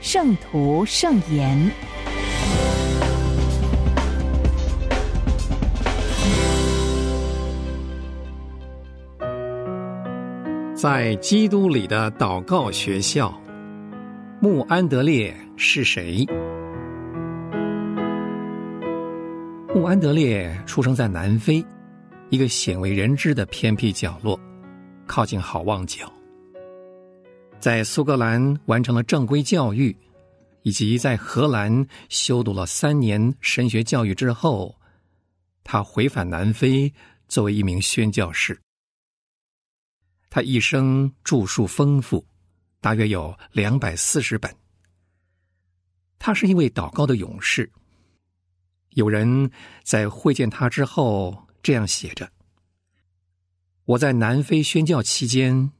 圣徒圣言》。在基督里的祷告学校，穆安德烈是谁？穆安德烈出生在南非一个鲜为人知的偏僻角落，靠近好望角。在苏格兰完成了正规教育，以及在荷兰修读了三年神学教育之后，他回返南非作为一名宣教士。他一生著述丰富，大约有两百四十本。他是一位祷告的勇士。有人在会见他之后这样写着：“我在南非宣教期间。”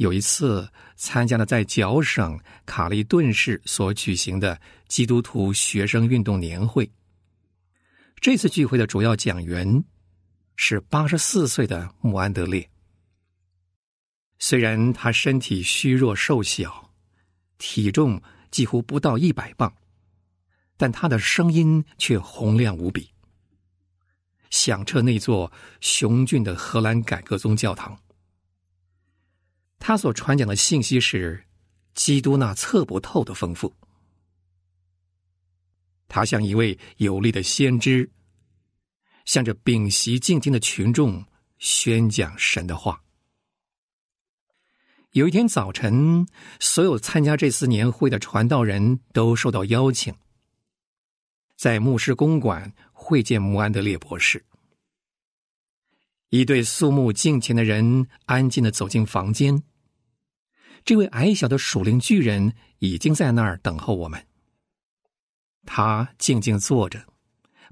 有一次参加了在角省卡利顿市所举行的基督徒学生运动年会。这次聚会的主要讲员是八十四岁的穆安德烈。虽然他身体虚弱瘦小，体重几乎不到一百磅，但他的声音却洪亮无比，响彻那座雄峻的荷兰改革宗教堂。他所传讲的信息是基督那测不透的丰富。他像一位有力的先知，向着屏息静听的群众宣讲神的话。有一天早晨，所有参加这次年会的传道人都受到邀请，在牧师公馆会见穆安德烈博士。一对肃穆敬虔的人安静的走进房间。这位矮小的属灵巨人已经在那儿等候我们。他静静坐着，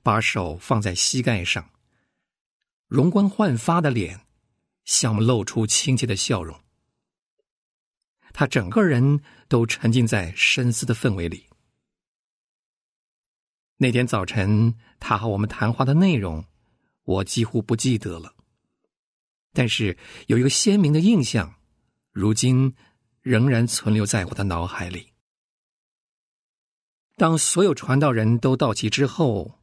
把手放在膝盖上，容光焕发的脸向我们露出亲切的笑容。他整个人都沉浸在深思的氛围里。那天早晨，他和我们谈话的内容，我几乎不记得了，但是有一个鲜明的印象，如今。仍然存留在我的脑海里。当所有传道人都到齐之后，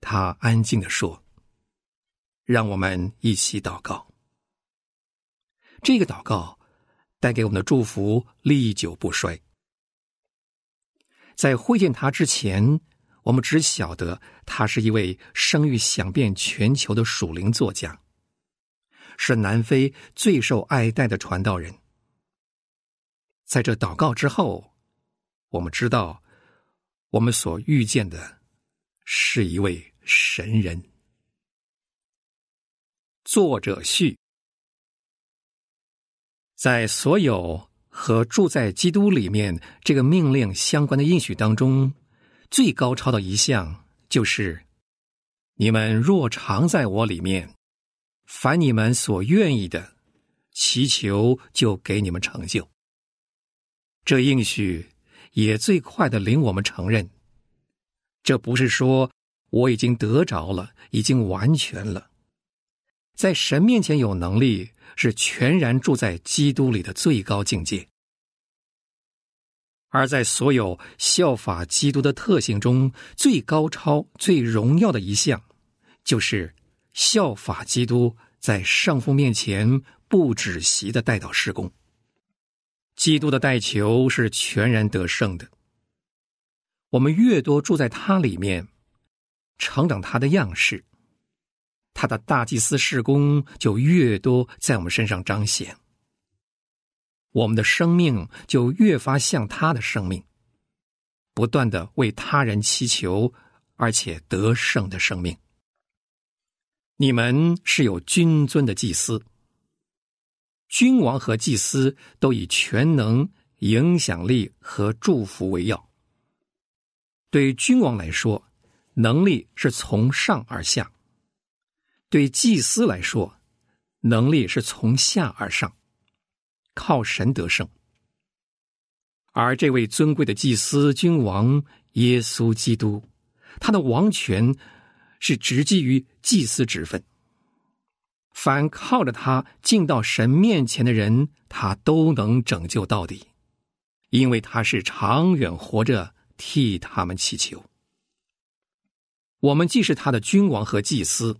他安静的说：“让我们一起祷告。”这个祷告带给我们的祝福历久不衰。在会见他之前，我们只晓得他是一位声誉响遍全球的属灵作家，是南非最受爱戴的传道人。在这祷告之后，我们知道，我们所遇见的是一位神人。作者序，在所有和住在基督里面这个命令相关的应许当中，最高超的一项就是：你们若常在我里面，凡你们所愿意的，祈求就给你们成就。这应许也最快的领我们承认，这不是说我已经得着了，已经完全了，在神面前有能力，是全然住在基督里的最高境界。而在所有效法基督的特性中，最高超、最荣耀的一项，就是效法基督在圣父面前不止息的带到施工。基督的代求是全然得胜的。我们越多住在他里面，成长他的样式，他的大祭司事工就越多在我们身上彰显。我们的生命就越发像他的生命，不断的为他人祈求，而且得胜的生命。你们是有君尊的祭司。君王和祭司都以全能、影响力和祝福为要，对君王来说，能力是从上而下；对祭司来说，能力是从下而上，靠神得胜。而这位尊贵的祭司君王耶稣基督，他的王权是直基于祭司之分。凡靠着他进到神面前的人，他都能拯救到底，因为他是长远活着替他们祈求。我们既是他的君王和祭司，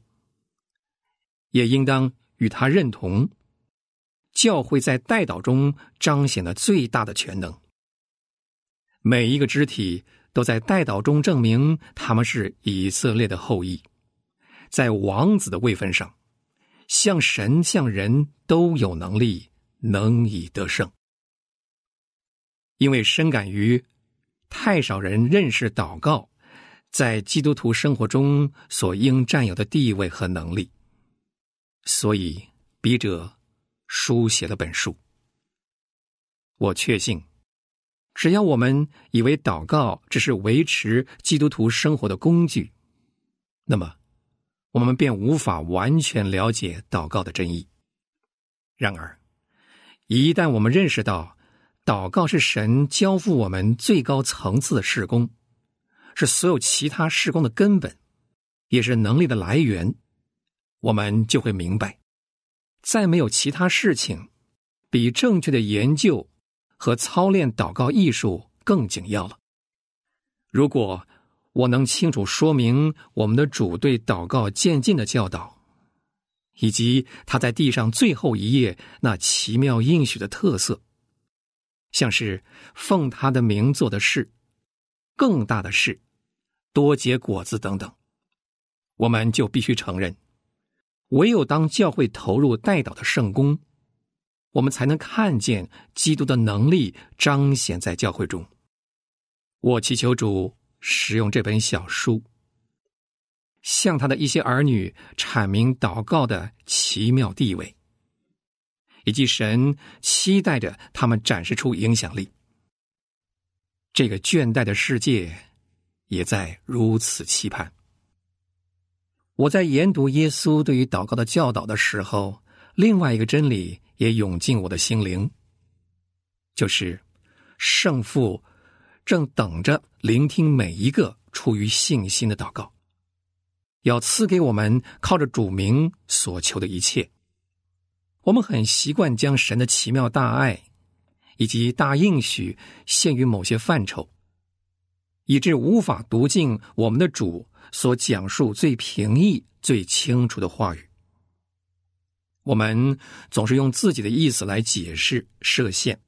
也应当与他认同。教会在代祷中彰显了最大的全能。每一个肢体都在代祷中证明他们是以色列的后裔，在王子的位分上，像神像人都有能力，能以得胜。因为深感于太少人认识祷告在基督徒生活中所应占有的地位和能力，所以笔者书写了本书。我确信。只要我们以为祷告只是维持基督徒生活的工具，那么我们便无法完全了解祷告的真意。然而，一旦我们认识到祷告是神交付我们最高层次的事工，是所有其他事工的根本，也是能力的来源，我们就会明白，再没有其他事情比正确的研究。和操练祷告艺术更紧要了。如果我能清楚说明我们的主对祷告渐进的教导，以及他在地上最后一页那奇妙应许的特色，像是奉他的名做的事、更大的事、多结果子等等，我们就必须承认，唯有当教会投入代祷的圣功。我们才能看见基督的能力彰显在教会中。我祈求主使用这本小书，向他的一些儿女阐明祷告的奇妙地位，以及神期待着他们展示出影响力。这个倦怠的世界也在如此期盼。我在研读耶稣对于祷告的教导的时候，另外一个真理。也涌进我的心灵，就是圣父正等着聆听每一个出于信心的祷告，要赐给我们靠着主名所求的一切。我们很习惯将神的奇妙大爱以及大应许限于某些范畴，以致无法读尽我们的主所讲述最平易、最清楚的话语。我们总是用自己的意思来解释设限。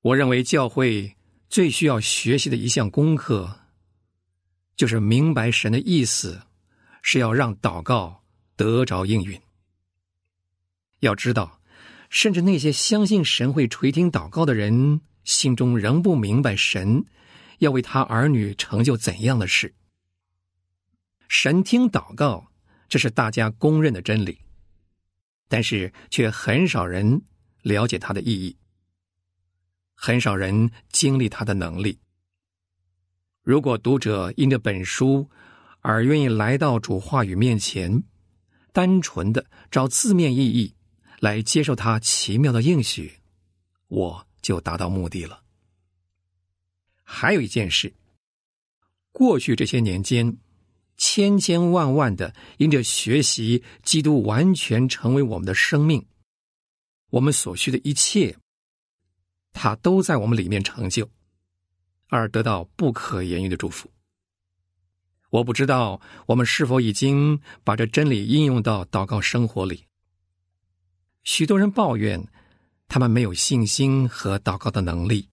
我认为教会最需要学习的一项功课，就是明白神的意思是要让祷告得着应允。要知道，甚至那些相信神会垂听祷告的人，心中仍不明白神要为他儿女成就怎样的事。神听祷告，这是大家公认的真理。但是却很少人了解它的意义，很少人经历他的能力。如果读者因着本书而愿意来到主话语面前，单纯的照字面意义来接受他奇妙的应许，我就达到目的了。还有一件事，过去这些年间。千千万万的因着学习基督完全成为我们的生命，我们所需的一切，他都在我们里面成就，而得到不可言喻的祝福。我不知道我们是否已经把这真理应用到祷告生活里。许多人抱怨他们没有信心和祷告的能力，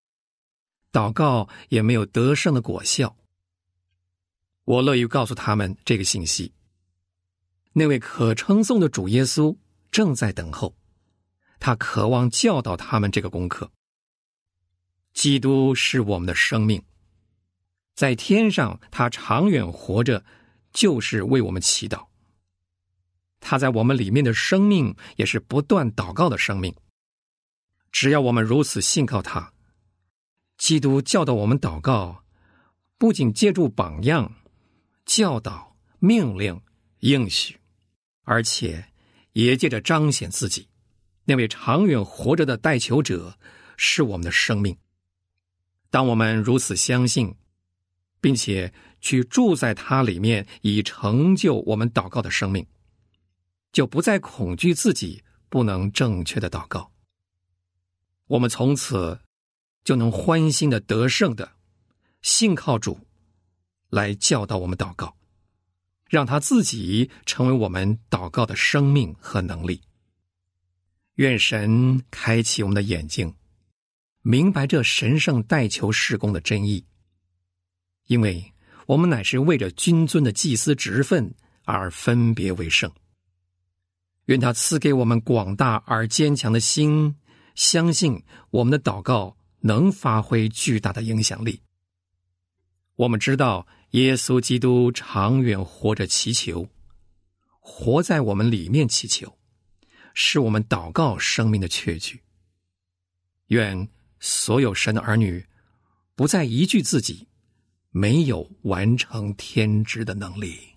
祷告也没有得胜的果效。我乐于告诉他们这个信息。那位可称颂的主耶稣正在等候，他渴望教导他们这个功课。基督是我们的生命，在天上，他长远活着，就是为我们祈祷。他在我们里面的生命，也是不断祷告的生命。只要我们如此信靠他，基督教导我们祷告。不仅借助榜样、教导、命令、应许，而且也借着彰显自己，那位长远活着的代求者是我们的生命。当我们如此相信，并且去住在他里面，以成就我们祷告的生命，就不再恐惧自己不能正确的祷告。我们从此就能欢欣的得胜的信靠主，来教导我们祷告，让他自己成为我们祷告的生命和能力。愿神开启我们的眼睛，明白这神圣代求事工的真意，因为我们乃是为着君尊的祭司职分而分别为圣。愿他赐给我们广大而坚强的心。相信我们的祷告能发挥巨大的影响力。我们知道耶稣基督长远活着祈求，活在我们里面祈求，是我们祷告生命的确据。愿所有神的儿女不再依据自己，没有完成天职的能力。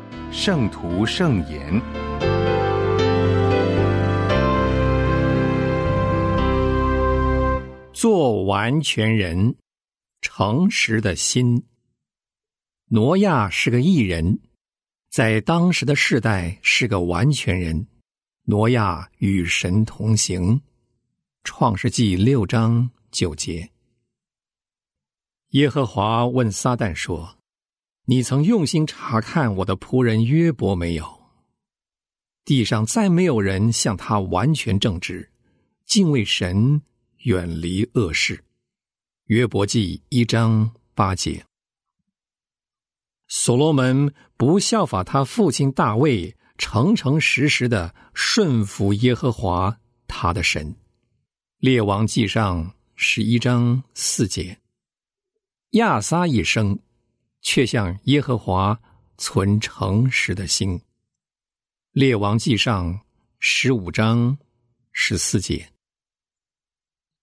圣徒圣言，做完全人，诚实的心。挪亚是个异人，在当时的世代是个完全人。挪亚与神同行，创世纪六章九节。耶和华问撒旦说。你曾用心查看我的仆人约伯没有？地上再没有人像他完全正直，敬畏神，远离恶事。约伯记一章八节。所罗门不效法他父亲大卫，诚诚实实的顺服耶和华他的神。列王记上十一章四节。亚撒一生。却向耶和华存诚实的心。列王记上十五章十四节。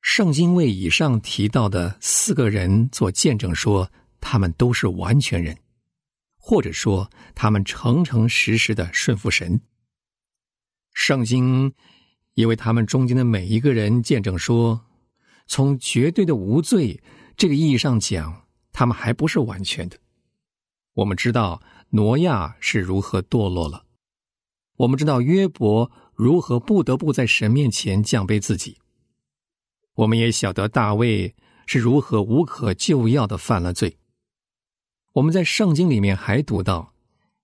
圣经为以上提到的四个人做见证，说他们都是完全人，或者说他们诚诚实实的顺服神。圣经因为他们中间的每一个人见证说，从绝对的无罪这个意义上讲，他们还不是完全的。我们知道挪亚是如何堕落了，我们知道约伯如何不得不在神面前降卑自己，我们也晓得大卫是如何无可救药的犯了罪。我们在圣经里面还读到，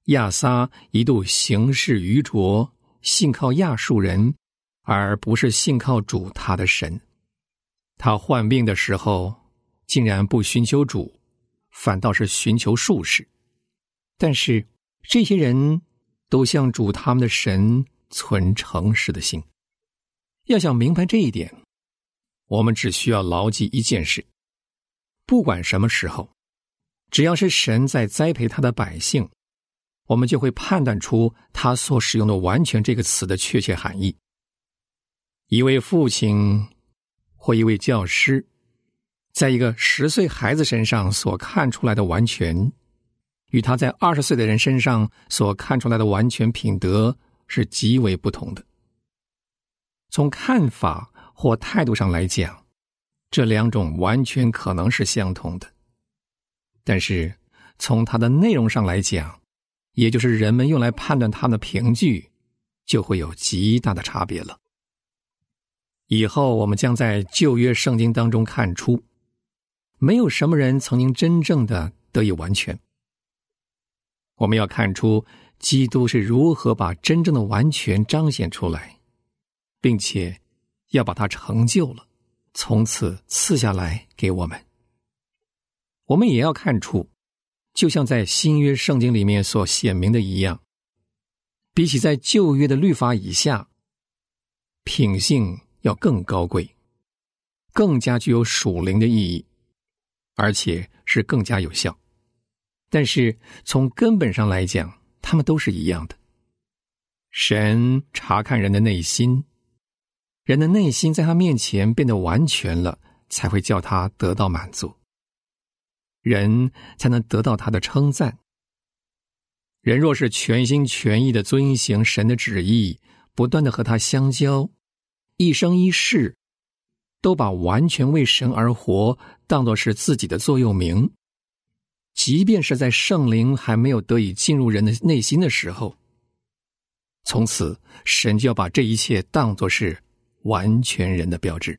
亚撒一度行事愚拙，信靠亚述人。而不是信靠主他的神，他患病的时候竟然不寻求主，反倒是寻求术士。但是这些人都向主他们的神存诚实的心。要想明白这一点，我们只需要牢记一件事：不管什么时候，只要是神在栽培他的百姓，我们就会判断出他所使用的“完全”这个词的确切含义。一位父亲或一位教师，在一个十岁孩子身上所看出来的完全，与他在二十岁的人身上所看出来的完全品德是极为不同的。从看法或态度上来讲，这两种完全可能是相同的，但是从它的内容上来讲，也就是人们用来判断他们的凭据，就会有极大的差别了。以后我们将在旧约圣经当中看出，没有什么人曾经真正的得以完全。我们要看出基督是如何把真正的完全彰显出来，并且要把它成就了，从此赐下来给我们。我们也要看出，就像在新约圣经里面所显明的一样，比起在旧约的律法以下，品性。要更高贵，更加具有属灵的意义，而且是更加有效。但是从根本上来讲，他们都是一样的。神查看人的内心，人的内心在他面前变得完全了，才会叫他得到满足，人才能得到他的称赞。人若是全心全意的遵行神的旨意，不断的和他相交。一生一世，都把完全为神而活当做是自己的座右铭。即便是在圣灵还没有得以进入人的内心的时候，从此神就要把这一切当作是完全人的标志。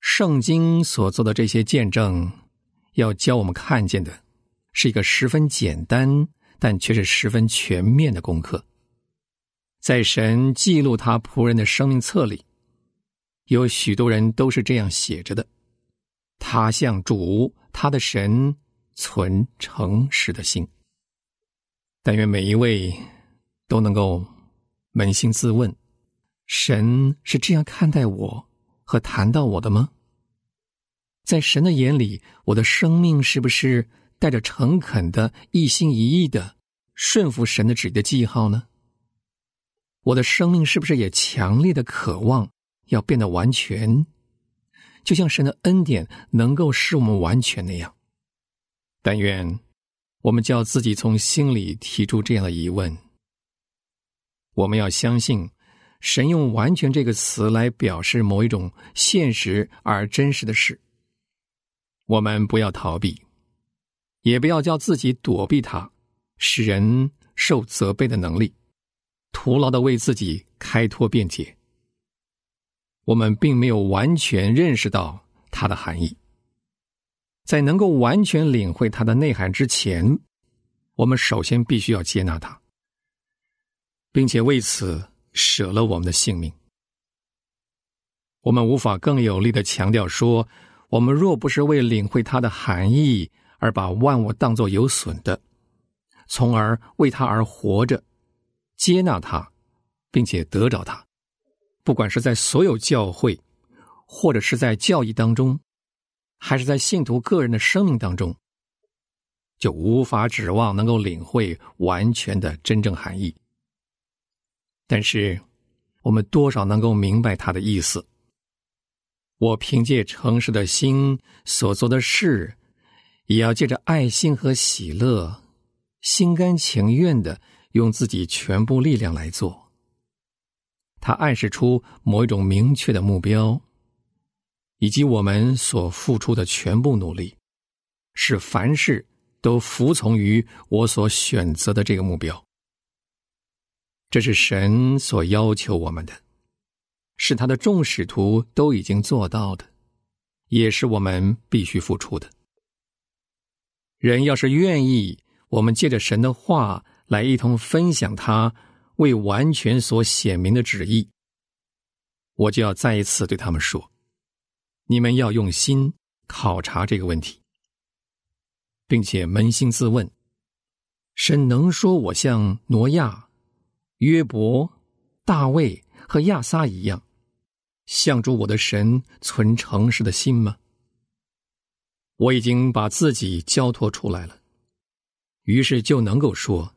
圣经所做的这些见证，要教我们看见的，是一个十分简单，但却是十分全面的功课。在神记录他仆人的生命册里，有许多人都是这样写着的：他向主他的神存诚实的心。但愿每一位都能够扪心自问：神是这样看待我和谈到我的吗？在神的眼里，我的生命是不是带着诚恳的、一心一意的顺服神的旨意的记号呢？我的生命是不是也强烈的渴望要变得完全，就像神的恩典能够使我们完全那样？但愿我们叫自己从心里提出这样的疑问：我们要相信神用“完全”这个词来表示某一种现实而真实的事。我们不要逃避，也不要叫自己躲避它，使人受责备的能力。徒劳的为自己开脱辩解，我们并没有完全认识到它的含义。在能够完全领会它的内涵之前，我们首先必须要接纳它，并且为此舍了我们的性命。我们无法更有力的强调说，我们若不是为领会它的含义而把万物当作有损的，从而为它而活着。接纳它，并且得着它，不管是在所有教会，或者是在教义当中，还是在信徒个人的生命当中，就无法指望能够领会完全的真正含义。但是，我们多少能够明白他的意思。我凭借诚实的心所做的事，也要借着爱心和喜乐，心甘情愿的。用自己全部力量来做，他暗示出某一种明确的目标，以及我们所付出的全部努力，使凡事都服从于我所选择的这个目标。这是神所要求我们的，是他的众使徒都已经做到的，也是我们必须付出的。人要是愿意，我们借着神的话来一同分享他为完全所显明的旨意，我就要再一次对他们说：你们要用心考察这个问题，并且扪心自问：神能说我像挪亚？约伯、大卫和亚撒一样，向着我的神存诚实的心吗？我已经把自己交托出来了，于是就能够说，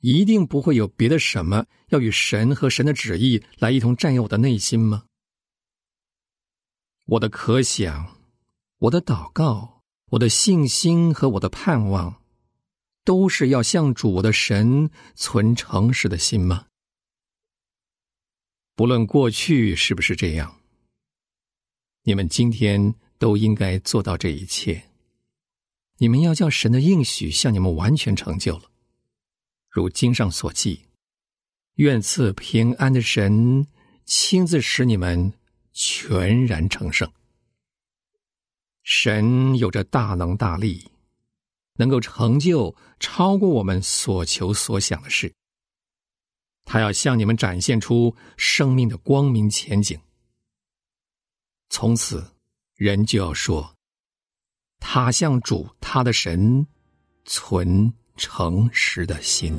一定不会有别的什么要与神和神的旨意来一同占有我的内心吗？我的可想，我的祷告，我的信心和我的盼望。都是要向主的神存诚实的心吗？不论过去是不是这样，你们今天都应该做到这一切。你们要叫神的应许向你们完全成就了，如经上所记：“愿赐平安的神亲自使你们全然成圣。”神有着大能大力。能够成就超过我们所求所想的事，他要向你们展现出生命的光明前景。从此，人就要说：“他向主他的神存诚实的心。”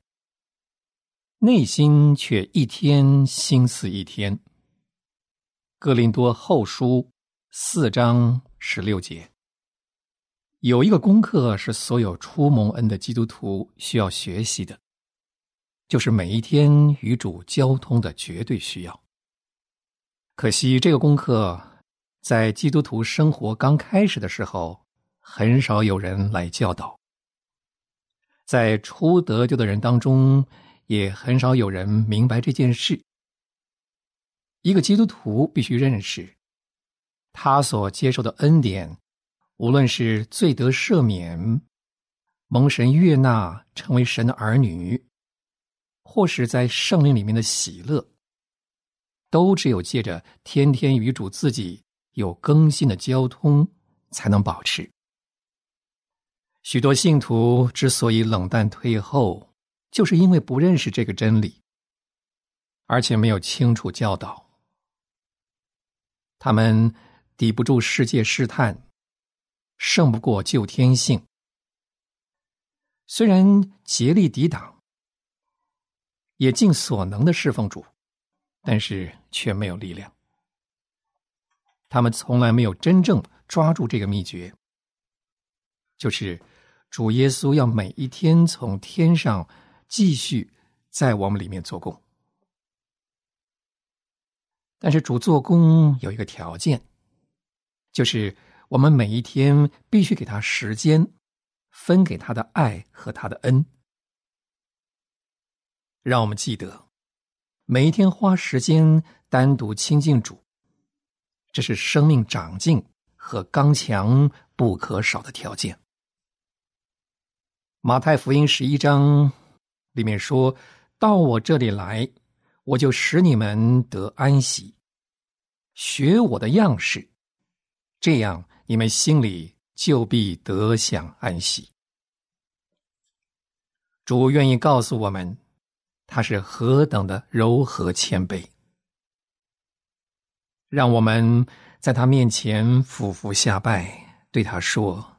内心却一天心思一天。哥林多后书四章十六节，有一个功课是所有初蒙恩的基督徒需要学习的，就是每一天与主交通的绝对需要。可惜这个功课在基督徒生活刚开始的时候。很少有人来教导，在初得救的人当中，也很少有人明白这件事。一个基督徒必须认识，他所接受的恩典，无论是罪得赦免、蒙神悦纳、成为神的儿女，或是在圣灵里面的喜乐，都只有借着天天与主自己有更新的交通，才能保持。许多信徒之所以冷淡退后，就是因为不认识这个真理，而且没有清楚教导。他们抵不住世界试探，胜不过旧天性。虽然竭力抵挡，也尽所能的侍奉主，但是却没有力量。他们从来没有真正抓住这个秘诀，就是。主耶稣要每一天从天上继续在我们里面做工，但是主做工有一个条件，就是我们每一天必须给他时间，分给他的爱和他的恩。让我们记得，每一天花时间单独亲近主，这是生命长进和刚强不可少的条件。马太福音十一章里面说：“到我这里来，我就使你们得安息，学我的样式，这样你们心里就必得享安息。”主愿意告诉我们，他是何等的柔和谦卑，让我们在他面前俯伏下拜，对他说。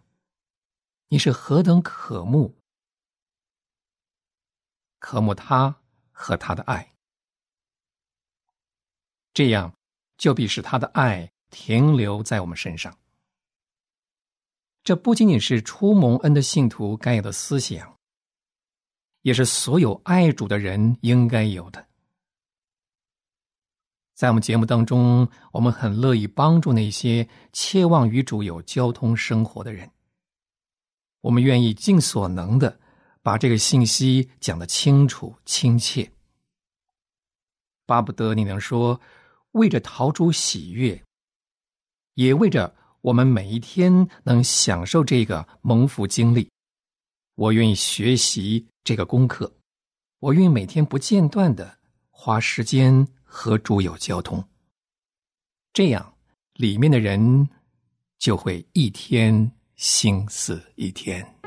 你是何等渴慕，渴慕他和他的爱，这样就必使他的爱停留在我们身上。这不仅仅是初蒙恩的信徒该有的思想，也是所有爱主的人应该有的。在我们节目当中，我们很乐意帮助那些切望与主有交通生活的人。我们愿意尽所能的把这个信息讲得清楚亲切，巴不得你能说，为着陶出喜悦，也为着我们每一天能享受这个蒙福经历，我愿意学习这个功课，我愿意每天不间断的花时间和主有交通，这样里面的人就会一天。心思一天。